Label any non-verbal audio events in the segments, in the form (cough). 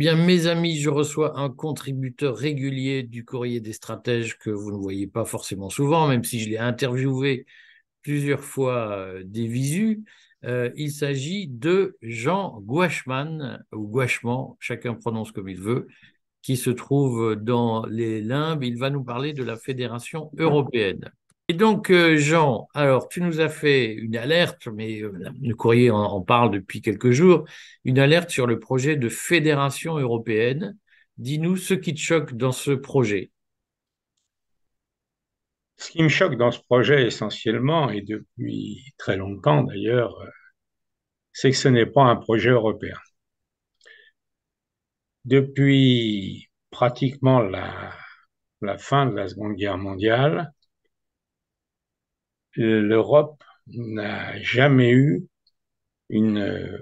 Bien, mes amis, je reçois un contributeur régulier du courrier des stratèges que vous ne voyez pas forcément souvent, même si je l'ai interviewé plusieurs fois euh, des visus. Euh, il s'agit de Jean Gouachman, ou Gouachman, chacun prononce comme il veut, qui se trouve dans les limbes. Il va nous parler de la Fédération européenne. Et donc, euh, Jean, alors tu nous as fait une alerte, mais euh, le courrier en, parle depuis quelques jours, une alerte sur le projet de fédération européenne. Dis-nous ce qui te choque dans ce projet. Ce qui me choque dans ce projet essentiellement, et depuis très longtemps d'ailleurs, c'est que ce n'est pas un projet européen. Depuis pratiquement la fin de la Seconde Guerre mondiale, l'Europe n'a jamais eu une euh,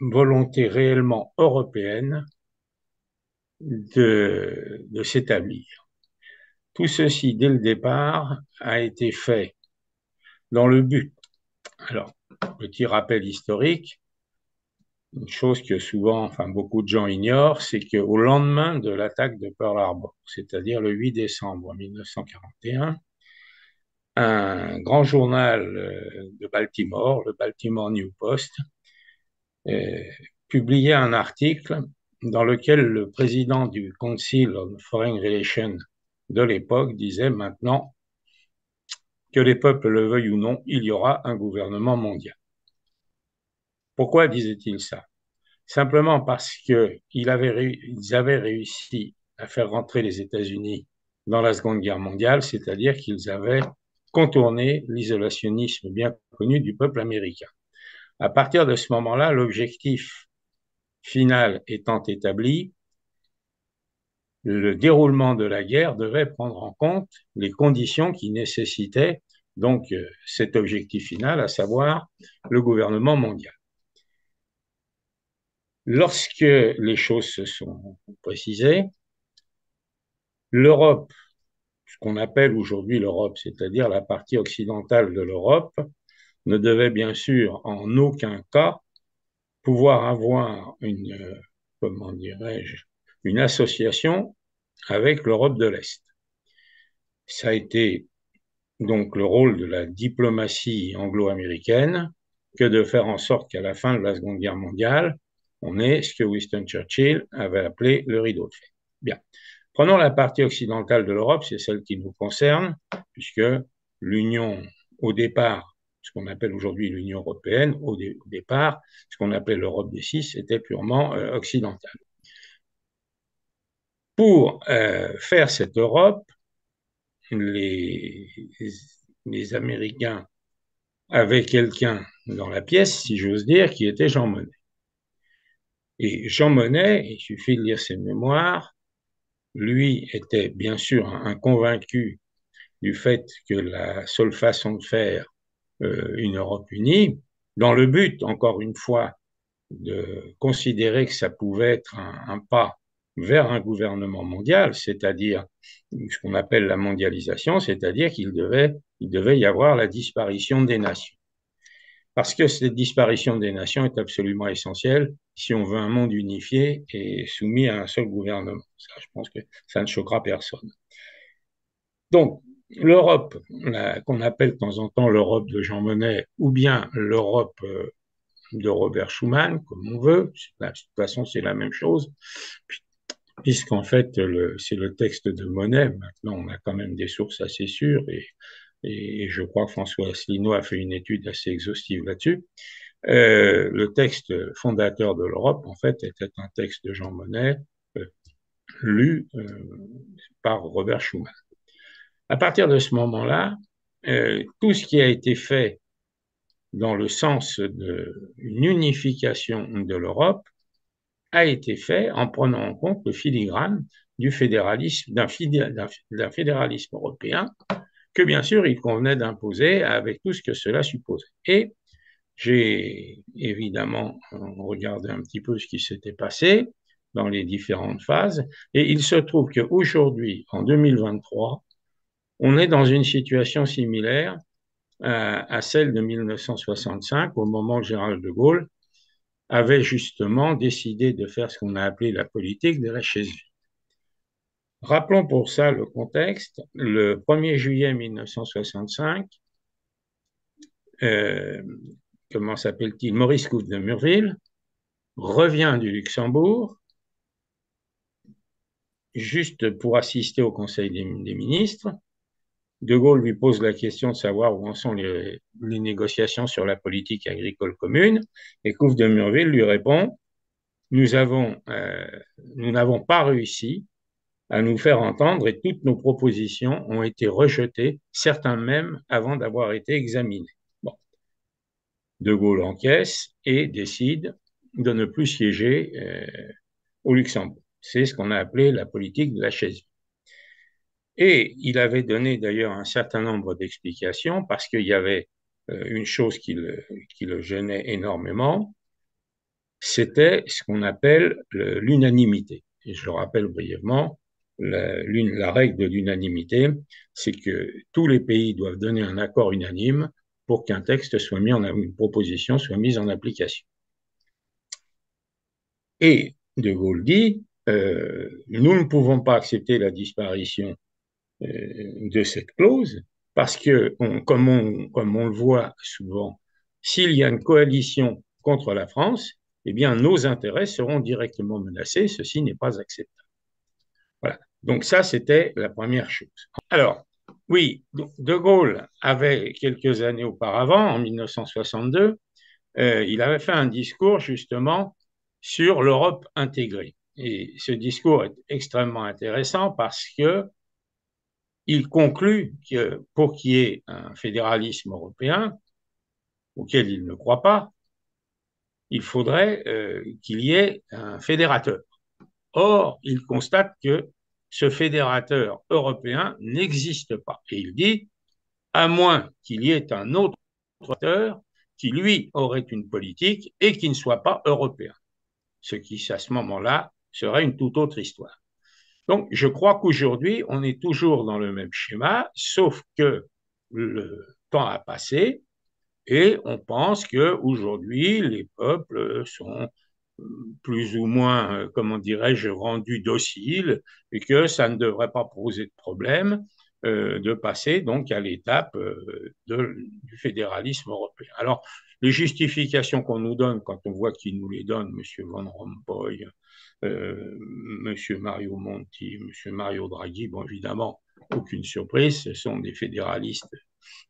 volonté réellement européenne de, s'établir. Tout ceci, dès le départ, a été fait dans le but. Alors, petit rappel historique, une chose que souvent, enfin beaucoup de gens ignorent, c'est qu'au lendemain de l'attaque de Pearl Harbor, c'est-à-dire le 8 décembre 1941, un grand journal euh, de Baltimore, le Baltimore New Post, euh, publiait un article dans lequel le président du Council on Foreign Relations de l'époque disait maintenant que les peuples le veuillent ou non, il y aura un gouvernement mondial. Pourquoi disait-il ça? Simplement parce qu'ils avaient, avaient réussi à faire rentrer les États-Unis dans la Seconde Guerre mondiale, c'est-à-dire qu'ils avaient contourné l'isolationnisme bien connu du peuple américain. À partir de ce moment-là, l'objectif final étant établi, le déroulement de la guerre devait prendre en compte les conditions qui nécessitaient donc euh, cet objectif final, à savoir le gouvernement mondial. Lorsque les choses se sont précisées, l'Europe, ce qu'on appelle aujourd'hui l'Europe, c'est-à-dire la partie occidentale de l'Europe, ne devait bien sûr en aucun cas pouvoir avoir une, comment dirais-je, une association avec l'Europe de l'Est. Ça a été donc le rôle de la diplomatie anglo-américaine que de faire en sorte qu'à la fin de la Seconde Guerre mondiale, on ait ce que Winston Churchill avait appelé le rideau de fer. Bien. Prenons la partie occidentale de l'Europe, c'est celle qui nous concerne, puisque l'Union, au départ, ce qu'on appelle aujourd'hui l'Union européenne, au, départ, ce qu'on appelait l'Europe des six, était purement euh, occidentale. Pour euh, faire cette Europe, les, les Américains avaient quelqu'un dans la pièce, si j'ose dire, qui était Jean Monnet. Et Jean Monnet, il suffit de lire ses mémoires, lui était bien sûr un convaincu du fait que la seule façon de faire euh, une Europe unie, dans le but, encore une fois, de considérer que ça pouvait être un, pas vers un gouvernement mondial, c'est-à-dire ce qu'on appelle la mondialisation, c'est-à-dire qu'il devait, il devait y avoir la disparition des nations. Parce que cette disparition des nations est absolument essentielle si on veut un monde unifié et soumis à un seul gouvernement. Ça, je pense que ça ne choquera personne. Donc, l'Europe, qu'on appelle de temps en temps l'Europe de Jean Monnet, ou bien l'Europe euh, de Robert Schuman, comme on veut, de toute façon c'est la même chose, puisqu'en fait c'est le texte de Monnet, maintenant on a quand même des sources assez sûres, et, et je crois que François Asselineau a fait une étude assez exhaustive là-dessus. Euh, le texte fondateur de l'Europe, en fait, était un texte de Jean Monnet euh, lu euh, par Robert Schuman. À partir de ce moment-là, tout ce qui a été fait dans le sens d'une unification de l'Europe a été fait en prenant en compte le filigrane du fédéralisme, d'un fédéralisme européen que bien sûr il convenait d'imposer avec tout ce que cela supposait. Et j'ai évidemment regardé un petit peu ce qui s'était passé dans les différentes phases, et il se trouve qu'aujourd'hui, en 2023, on est dans une situation similaire à, celle de 1965, au moment où Gérald de Gaulle avait justement décidé de faire ce qu'on a appelé la politique de la chaise. Rappelons pour ça le contexte. Le 1er juillet 1965, euh, comment s'appelle-t-il Maurice Couve de Murville revient du Luxembourg juste pour assister au Conseil des, ministres. De Gaulle lui pose la question de savoir où en sont les, négociations sur la politique agricole commune, et Couve de Murville lui répond euh, nous n'avons pas réussi à nous faire entendre et toutes nos propositions ont été rejetées, certains même avant d'avoir été examinées. De Gaulle encaisse et décide de ne plus siéger euh, au Luxembourg. C'est ce qu'on a appelé la politique de la chaise. Et il avait donné d'ailleurs un certain nombre d'explications parce qu'il y avait euh, une chose qui le, qui le gênait énormément, c'était ce qu'on appelle l'unanimité. Et je le rappelle brièvement, la, règle de l'unanimité, c'est que tous les pays doivent donner un accord unanime pour qu'un texte soit mis en une proposition soit mise en application. Et De Gaulle dit, euh, nous ne pouvons pas accepter la disparition euh, de cette clause parce que, comme, on, le voit souvent, s'il y a une coalition contre la France, eh bien, nos intérêts seront directement menacés. Ceci n'est pas acceptable. Donc ça, c'était la première chose. Alors, oui, De Gaulle avait quelques années auparavant, en 1962, euh, il avait fait un discours justement sur l'Europe intégrée. Et ce discours est extrêmement intéressant parce que il conclut que pour qu'il y ait un fédéralisme européen, auquel il ne croit pas, il faudrait euh, qu'il y ait un fédérateur. Or, il constate que ce fédérateur européen n'existe pas. Et il dit, à moins qu'il y ait un autre fédérateur qui, lui, aurait une politique et qui ne soit pas européen ce qui, à ce moment-là, serait une toute autre histoire. Donc, je crois qu'aujourd'hui, on est toujours dans le même schéma, sauf que le temps a passé et on pense que aujourd'hui, les peuples sont plus ou moins, comment dirais-je, rendus dociles et que ça ne devrait pas poser de problème euh, de passer donc à l'étape euh, du fédéralisme européen. Alors, les justifications qu'on nous donne quand on voit qui nous les donne, M. Van Rompuy, euh, M. Mario Monti, M. Mario Draghi, bon évidemment, aucune surprise, ce sont des fédéralistes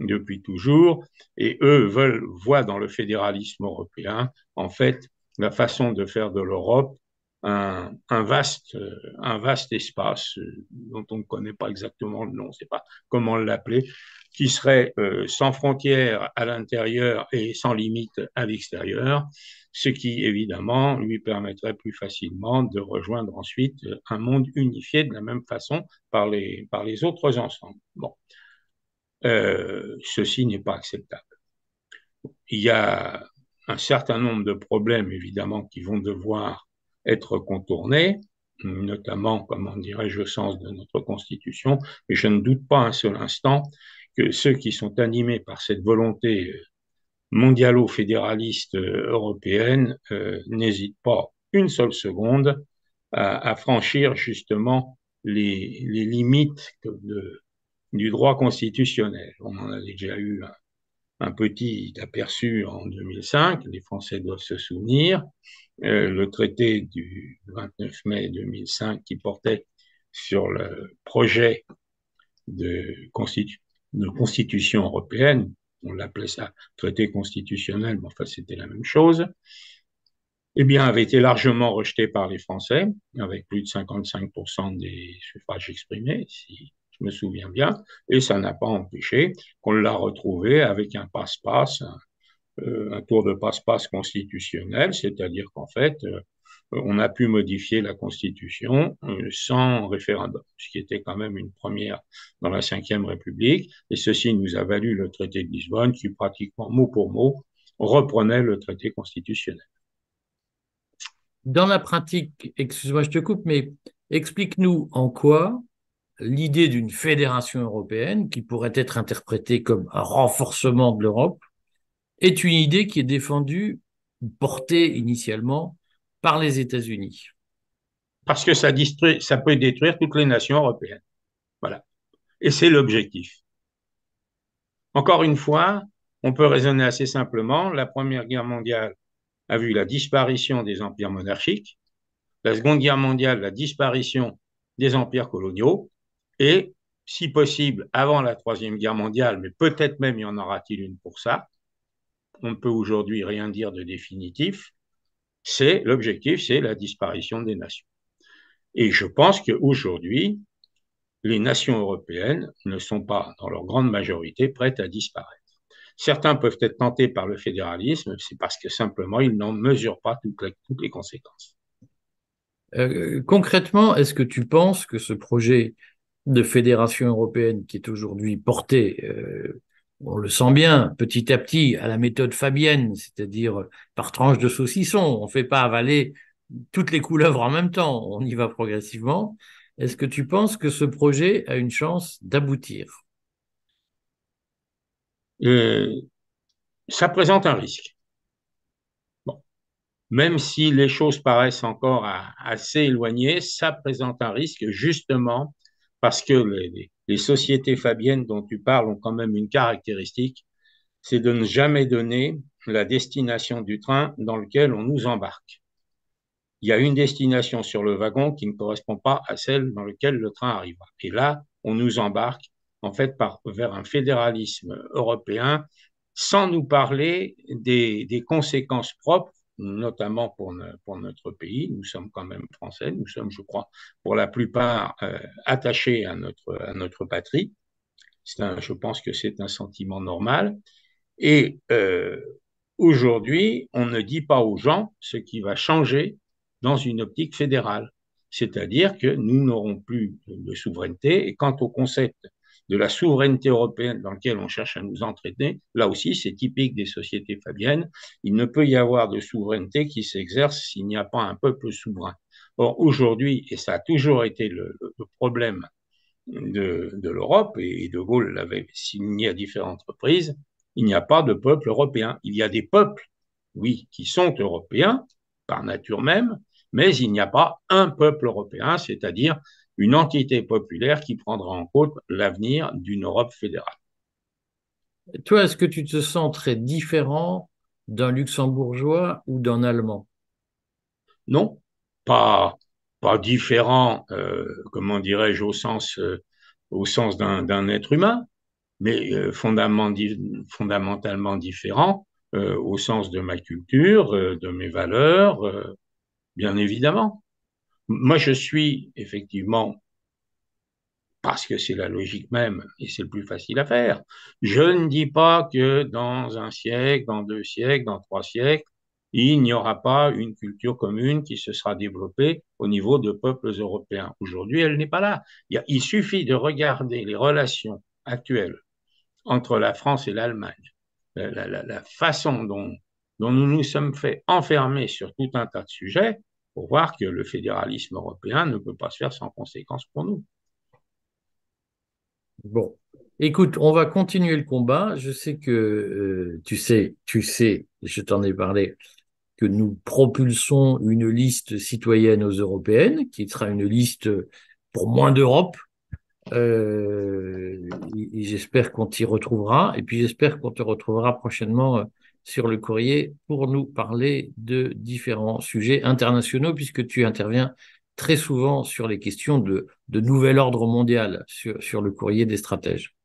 depuis toujours, et eux veulent, voient dans le fédéralisme européen, en fait, la façon de faire de l'Europe un, vaste, un vaste espace euh, dont on ne connaît pas exactement le nom, on ne sait pas comment l'appeler, qui serait euh, sans frontières à l'intérieur et sans limite à l'extérieur, ce qui évidemment lui permettrait plus facilement de rejoindre ensuite un monde unifié de la même façon par les, par les autres ensembles. Bon, euh, ceci n'est pas acceptable. Il y a un certain nombre de problèmes évidemment qui vont devoir être contournés, notamment, comment dirais-je, au sens de notre Constitution, mais je ne doute pas un seul instant que ceux qui sont animés par cette volonté euh, mondialo-fédéraliste euh, européenne euh, n'hésitent pas une seule seconde à, franchir justement les, limites du droit constitutionnel. On en a déjà eu un, un petit aperçu en 2005, les Français doivent se souvenir, euh, le traité du 29 mai 2005 qui portait sur le projet de, constitution européenne, on l'appelait ça traité constitutionnel, mais enfin c'était la même chose, eh bien, avait été largement rejeté par les Français, avec plus de 55% des suffrages exprimés, si je me souviens bien, et ça n'a pas empêché qu'on l'a retrouvé avec un passe-passe, un, euh, tour de passe-passe constitutionnel, c'est-à-dire qu'en fait, euh, on a pu modifier la Constitution euh, sans référendum, ce qui était quand même une première dans la Ve République, et ceci nous a valu le traité de Lisbonne, qui pratiquement mot pour mot reprenait le traité constitutionnel. Dans la pratique, excuse-moi, je te coupe, mais explique-nous en quoi l'idée d'une fédération européenne, qui pourrait être interprétée comme un renforcement de l'Europe, est une idée qui est défendue porté initialement par les États-Unis Parce que ça, ça peut détruire toutes les nations européennes. Voilà. Et c'est l'objectif. Encore une fois, on peut raisonner assez simplement. La Première Guerre mondiale a vu la disparition des empires monarchiques, la Seconde Guerre mondiale, la disparition des empires coloniaux, et si possible, avant la Troisième Guerre mondiale, mais peut-être même y en aura-t-il une pour ça, on ne peut aujourd'hui rien dire de définitif, c'est l'objectif, c'est la disparition des nations. Et je pense qu'aujourd'hui, les nations européennes ne sont pas, dans leur grande majorité, prêtes à disparaître. Certains peuvent être tentés par le fédéralisme, c'est parce que simplement ils n'en mesurent pas toutes les, conséquences. Euh, concrètement, est-ce que tu penses que ce projet de fédération européenne qui est aujourd'hui porté, euh, on le sent bien, petit à petit, à la méthode fabienne, c'est-à-dire par tranche de saucisson, on ne fait pas avaler toutes les couleuvres en même temps, on y va progressivement. Est-ce que tu penses que ce projet a une chance d'aboutir? Euh, Ça présente un risque. Même si les choses paraissent encore assez éloignées, ça présente un risque justement parce que les, sociétés fabiennes dont tu parles ont quand même une caractéristique, c'est de ne jamais donner la destination du train dans lequel on nous embarque il y a une destination sur le wagon qui ne correspond pas à celle dans laquelle le train arrivera. Et là, on nous embarque en fait vers un fédéralisme européen sans nous parler des conséquences propres, notamment pour, pour, notre pays. Nous sommes quand même français, nous sommes, je crois, pour la plupart euh, attachés à notre, à notre patrie. Un, je pense que c'est un sentiment normal. Et euh, aujourd'hui, on ne dit pas aux gens ce qui va changer dans une optique fédérale. C'est-à-dire que nous n'aurons plus de souveraineté. Et quant au concept de la souveraineté européenne dans lequel on cherche à nous entraîner, là aussi, c'est typique des sociétés fabiennes. Il ne peut y avoir de souveraineté qui s'exerce s'il n'y a pas un peuple souverain. Or, aujourd'hui, et ça a toujours été le, le problème de, de l'Europe, et De Gaulle l'avait signé à différentes reprises, il n'y a pas de peuple européen. Il y a des peuples, oui, qui sont européens par nature même, mais il n'y a pas un peuple européen, c'est-à-dire une entité populaire qui prendra en compte l'avenir d'une Europe fédérale. Toi, est-ce que tu te sens très différent d'un luxembourgeois ou d'un allemand? Non, pas, pas différent, euh, comment dirais-je, au sens, euh, au sens d'un être humain, mais euh, fondamentalement différent au sens de ma culture, de mes valeurs, bien évidemment. Moi, je suis effectivement, parce que c'est la logique même et c'est le plus facile à faire, je ne dis pas que dans un siècle, dans deux siècles, dans trois siècles, il n'y aura pas une culture commune qui se sera développée au niveau de peuples européens. Aujourd'hui, elle n'est pas là. Il, suffit de regarder les relations actuelles entre la France et l'Allemagne, la, façon dont nous nous sommes fait enfermer sur tout un tas de sujets pour voir que le fédéralisme européen ne peut pas se faire sans conséquences pour nous. Bon, écoute, on va continuer le combat. Je sais que euh, tu sais, tu sais, je t'en ai parlé, que nous propulsons une liste citoyenne aux européennes, qui sera une liste pour moins d'Europe. Euh, j'espère qu'on t'y retrouvera. Et puis j'espère qu'on te retrouvera prochainement euh, sur le courrier pour nous parler de différents sujets internationaux, puisque tu interviens très souvent sur les questions de, de nouvel ordre mondial sur, sur, le courrier des stratèges.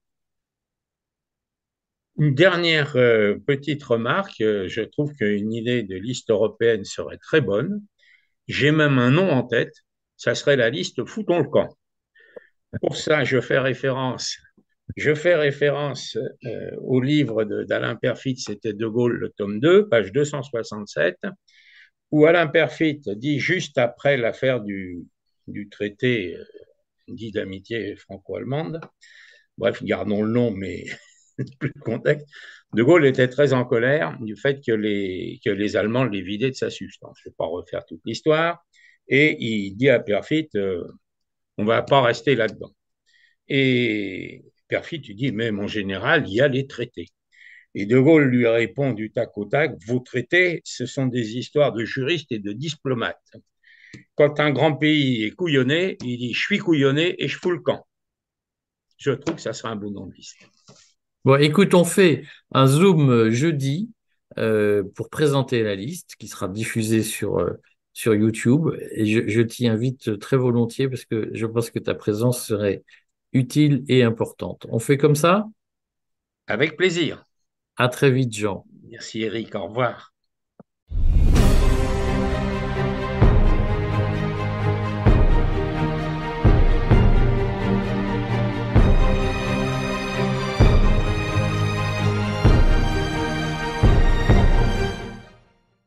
Une dernière euh, petite remarque, euh, je trouve qu'une idée de liste européenne serait très bonne. J'ai même un nom en tête, ça serait la liste Foutons le camp. Pour ça, je fais référence je fais référence euh, au livre d'Alain Perfit, c'était De Gaulle, le tome 2, page 267, où Alain Perfit dit juste après l'affaire du, du, traité euh, dit d'amitié franco-allemande, bref, gardons le nom, mais (laughs) plus de contexte, De Gaulle était très en colère du fait que les, que les Allemands les vidaient de sa substance. Je ne vais pas refaire toute l'histoire. Et il dit à Perfit, euh, on ne va pas rester là-dedans. Et Perfit, tu dis, mais mon général, il y a les traités. Et De Gaulle lui répond du tac au tac, vos traités, ce sont des histoires de juristes et de diplomates. Quand un grand pays est couillonné, il dit, je suis couillonné et je fous le camp. Je trouve que ça sera un bon nom de liste. Bon, écoute, on fait un Zoom jeudi euh, pour présenter la liste qui sera diffusée sur, euh, YouTube. Et je t'y invite très volontiers parce que je pense que ta présence serait utile et importante. On fait comme ça? Avec plaisir. À très vite, Jean. Merci Eric, au revoir.